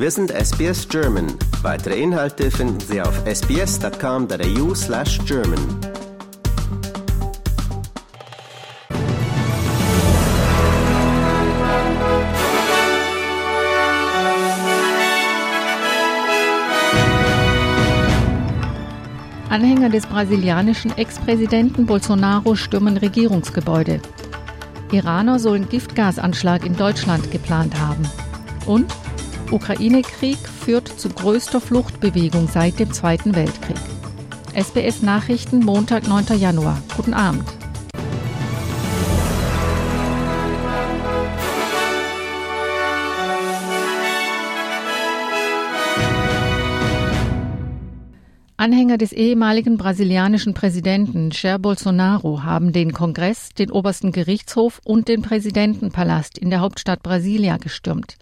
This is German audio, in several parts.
Wir sind SBS German. Weitere Inhalte finden Sie auf sbs.com.au slash German. Anhänger des brasilianischen Ex-Präsidenten Bolsonaro stürmen Regierungsgebäude. Iraner sollen Giftgasanschlag in Deutschland geplant haben. Und Ukraine-Krieg führt zu größter Fluchtbewegung seit dem Zweiten Weltkrieg. SBS Nachrichten Montag, 9. Januar. Guten Abend. Anhänger des ehemaligen brasilianischen Präsidenten Jair Bolsonaro haben den Kongress, den obersten Gerichtshof und den Präsidentenpalast in der Hauptstadt Brasilia gestürmt.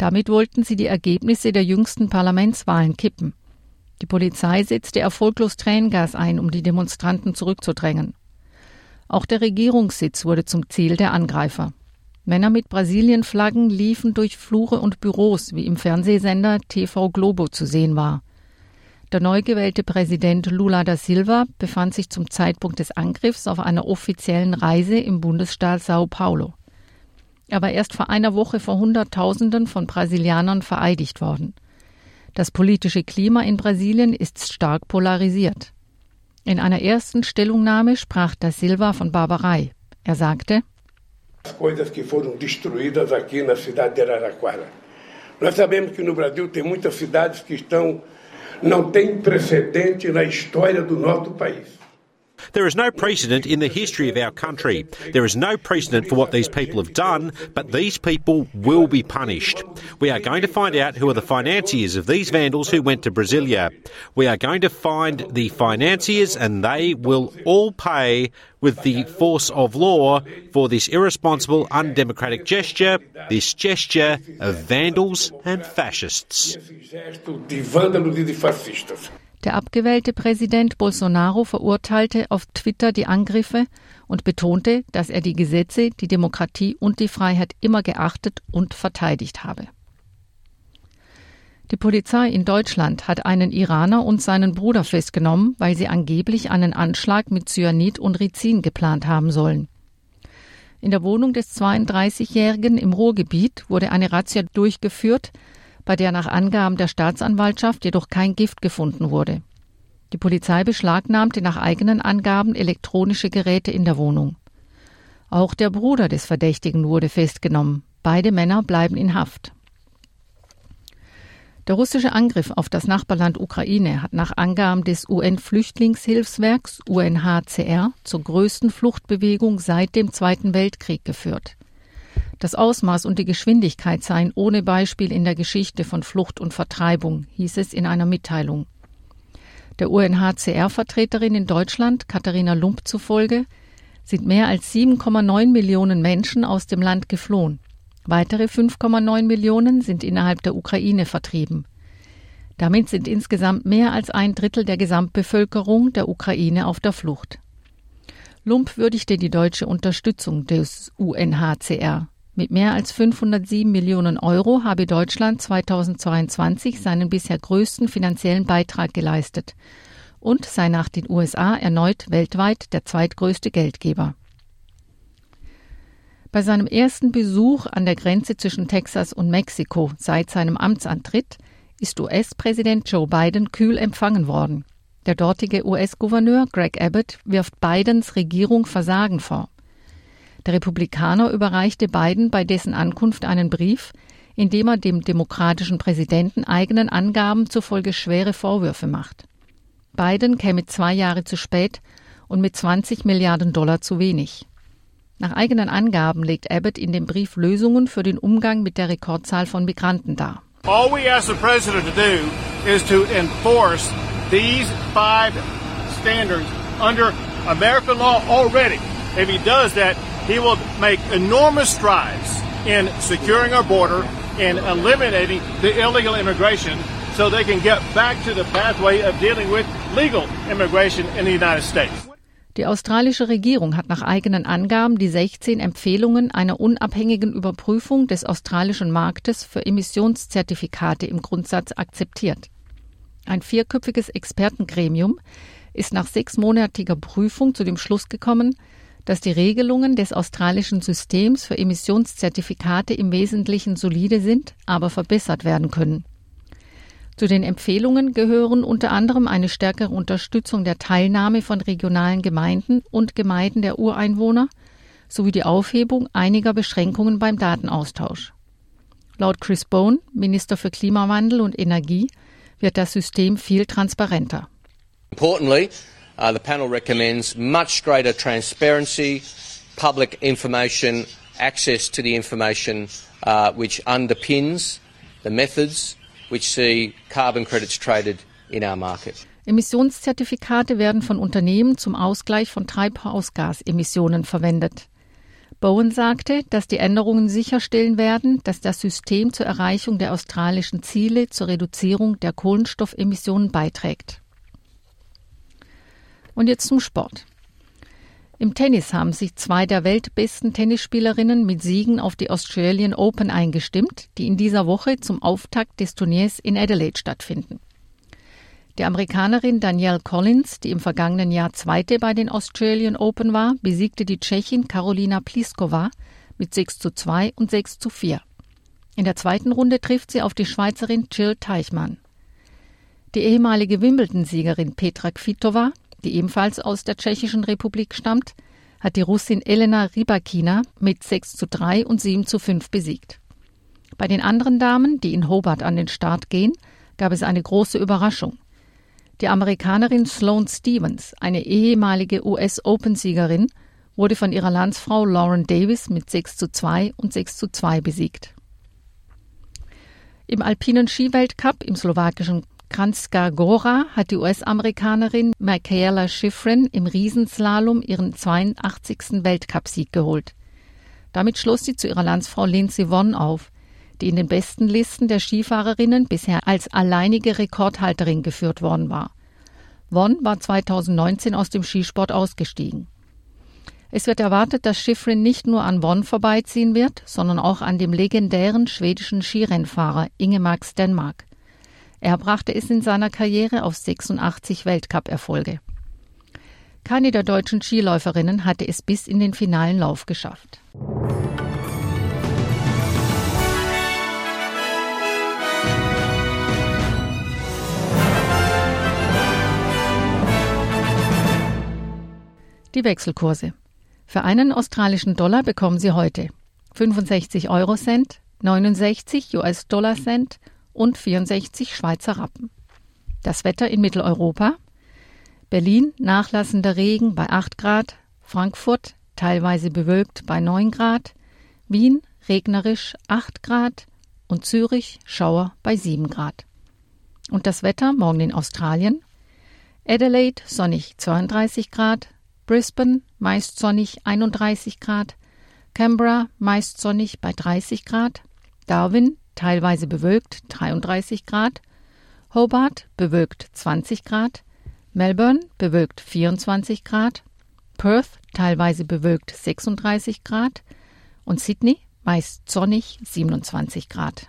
Damit wollten sie die Ergebnisse der jüngsten Parlamentswahlen kippen. Die Polizei setzte erfolglos Tränengas ein, um die Demonstranten zurückzudrängen. Auch der Regierungssitz wurde zum Ziel der Angreifer. Männer mit Brasilienflaggen liefen durch Flure und Büros, wie im Fernsehsender TV Globo zu sehen war. Der neu gewählte Präsident Lula da Silva befand sich zum Zeitpunkt des Angriffs auf einer offiziellen Reise im Bundesstaat Sao Paulo. Er war erst vor einer Woche vor Hunderttausenden von Brasilianern vereidigt worden. Das politische Klima in Brasilien ist stark polarisiert. In einer ersten Stellungnahme sprach da Silva von Barbarei. Er sagte, As coisas que foram destruídas. There is no precedent in the history of our country. There is no precedent for what these people have done, but these people will be punished. We are going to find out who are the financiers of these vandals who went to Brasilia. We are going to find the financiers and they will all pay with the force of law for this irresponsible, undemocratic gesture, this gesture of vandals and fascists. Der abgewählte Präsident Bolsonaro verurteilte auf Twitter die Angriffe und betonte, dass er die Gesetze, die Demokratie und die Freiheit immer geachtet und verteidigt habe. Die Polizei in Deutschland hat einen Iraner und seinen Bruder festgenommen, weil sie angeblich einen Anschlag mit Cyanid und Rizin geplant haben sollen. In der Wohnung des 32-Jährigen im Ruhrgebiet wurde eine Razzia durchgeführt, bei der nach Angaben der Staatsanwaltschaft jedoch kein Gift gefunden wurde. Die Polizei beschlagnahmte nach eigenen Angaben elektronische Geräte in der Wohnung. Auch der Bruder des Verdächtigen wurde festgenommen. Beide Männer bleiben in Haft. Der russische Angriff auf das Nachbarland Ukraine hat nach Angaben des UN-Flüchtlingshilfswerks UNHCR zur größten Fluchtbewegung seit dem Zweiten Weltkrieg geführt. Das Ausmaß und die Geschwindigkeit seien ohne Beispiel in der Geschichte von Flucht und Vertreibung, hieß es in einer Mitteilung. Der UNHCR-Vertreterin in Deutschland, Katharina Lump zufolge, sind mehr als 7,9 Millionen Menschen aus dem Land geflohen. Weitere 5,9 Millionen sind innerhalb der Ukraine vertrieben. Damit sind insgesamt mehr als ein Drittel der Gesamtbevölkerung der Ukraine auf der Flucht. Lump würdigte die deutsche Unterstützung des UNHCR. Mit mehr als 507 Millionen Euro habe Deutschland 2022 seinen bisher größten finanziellen Beitrag geleistet und sei nach den USA erneut weltweit der zweitgrößte Geldgeber. Bei seinem ersten Besuch an der Grenze zwischen Texas und Mexiko seit seinem Amtsantritt ist US-Präsident Joe Biden kühl empfangen worden. Der dortige US-Gouverneur Greg Abbott wirft Bidens Regierung Versagen vor. Der Republikaner überreichte Biden bei dessen Ankunft einen Brief, in dem er dem demokratischen Präsidenten eigenen Angaben zufolge schwere Vorwürfe macht. Biden käme zwei Jahre zu spät und mit 20 Milliarden Dollar zu wenig. Nach eigenen Angaben legt Abbott in dem Brief Lösungen für den Umgang mit der Rekordzahl von Migranten dar. All we ask the president to do is to enforce these five standards under American law already. If he does that, he will make enormous strides in securing our border and eliminating the illegal immigration so they can get back to the pathway of dealing with legal immigration in the United States. Die australische Regierung hat nach eigenen Angaben die 16 Empfehlungen einer unabhängigen Überprüfung des australischen Marktes für Emissionszertifikate im Grundsatz akzeptiert. Ein vierköpfiges Expertengremium ist nach sechsmonatiger Prüfung zu dem Schluss gekommen, dass die Regelungen des australischen Systems für Emissionszertifikate im Wesentlichen solide sind, aber verbessert werden können. Zu den Empfehlungen gehören unter anderem eine stärkere Unterstützung der Teilnahme von regionalen Gemeinden und Gemeinden der Ureinwohner sowie die Aufhebung einiger Beschränkungen beim Datenaustausch. Laut Chris Bone, Minister für Klimawandel und Energie, wird das System viel transparenter. Importantly, uh, the panel recommends much greater transparency, public information, access to the information uh, which underpins the methods which see carbon credits traded in our market. Emissionszertifikate werden von Unternehmen zum Ausgleich von Treibhausgasemissionen verwendet. Bowen sagte, dass die Änderungen sicherstellen werden, dass das System zur Erreichung der australischen Ziele zur Reduzierung der Kohlenstoffemissionen beiträgt. Und jetzt zum Sport. Im Tennis haben sich zwei der weltbesten Tennisspielerinnen mit Siegen auf die Australian Open eingestimmt, die in dieser Woche zum Auftakt des Turniers in Adelaide stattfinden. Die Amerikanerin Danielle Collins, die im vergangenen Jahr Zweite bei den Australian Open war, besiegte die Tschechin Karolina Pliskova mit 6 zu 2 und 6 zu 4. In der zweiten Runde trifft sie auf die Schweizerin Jill Teichmann. Die ehemalige Wimbledon-Siegerin Petra Kvitova die ebenfalls aus der Tschechischen Republik stammt, hat die Russin Elena Rybakina mit 6 zu 3 und 7 zu 5 besiegt. Bei den anderen Damen, die in Hobart an den Start gehen, gab es eine große Überraschung. Die Amerikanerin Sloane Stevens, eine ehemalige US-Open-Siegerin, wurde von ihrer Landsfrau Lauren Davis mit 6 zu 2 und 6 zu 2 besiegt. Im alpinen Skiweltcup im slowakischen Kranjska Gora hat die US-Amerikanerin Michaela Schifrin im Riesenslalom ihren 82. Weltcupsieg geholt. Damit schloss sie zu ihrer Landsfrau Lindsey Vonn auf, die in den besten Listen der Skifahrerinnen bisher als alleinige Rekordhalterin geführt worden war. Vonn war 2019 aus dem Skisport ausgestiegen. Es wird erwartet, dass Schifrin nicht nur an Vonn vorbeiziehen wird, sondern auch an dem legendären schwedischen Skirennfahrer Ingemark Stenmark. Er brachte es in seiner Karriere auf 86 Weltcup-Erfolge. Keine der deutschen Skiläuferinnen hatte es bis in den finalen Lauf geschafft. Die Wechselkurse. Für einen australischen Dollar bekommen Sie heute 65 Euro Cent, 69 US-Dollar Cent und 64 Schweizer Rappen. Das Wetter in Mitteleuropa. Berlin nachlassender Regen bei 8 Grad, Frankfurt teilweise bewölkt bei 9 Grad, Wien regnerisch 8 Grad und Zürich Schauer bei 7 Grad. Und das Wetter morgen in Australien. Adelaide sonnig 32 Grad, Brisbane meist sonnig 31 Grad, Canberra meist sonnig bei 30 Grad, Darwin teilweise bewölkt 33 Grad, Hobart bewölkt 20 Grad, Melbourne bewölkt 24 Grad, Perth teilweise bewölkt 36 Grad. Und Sydney meist sonnig 27 Grad.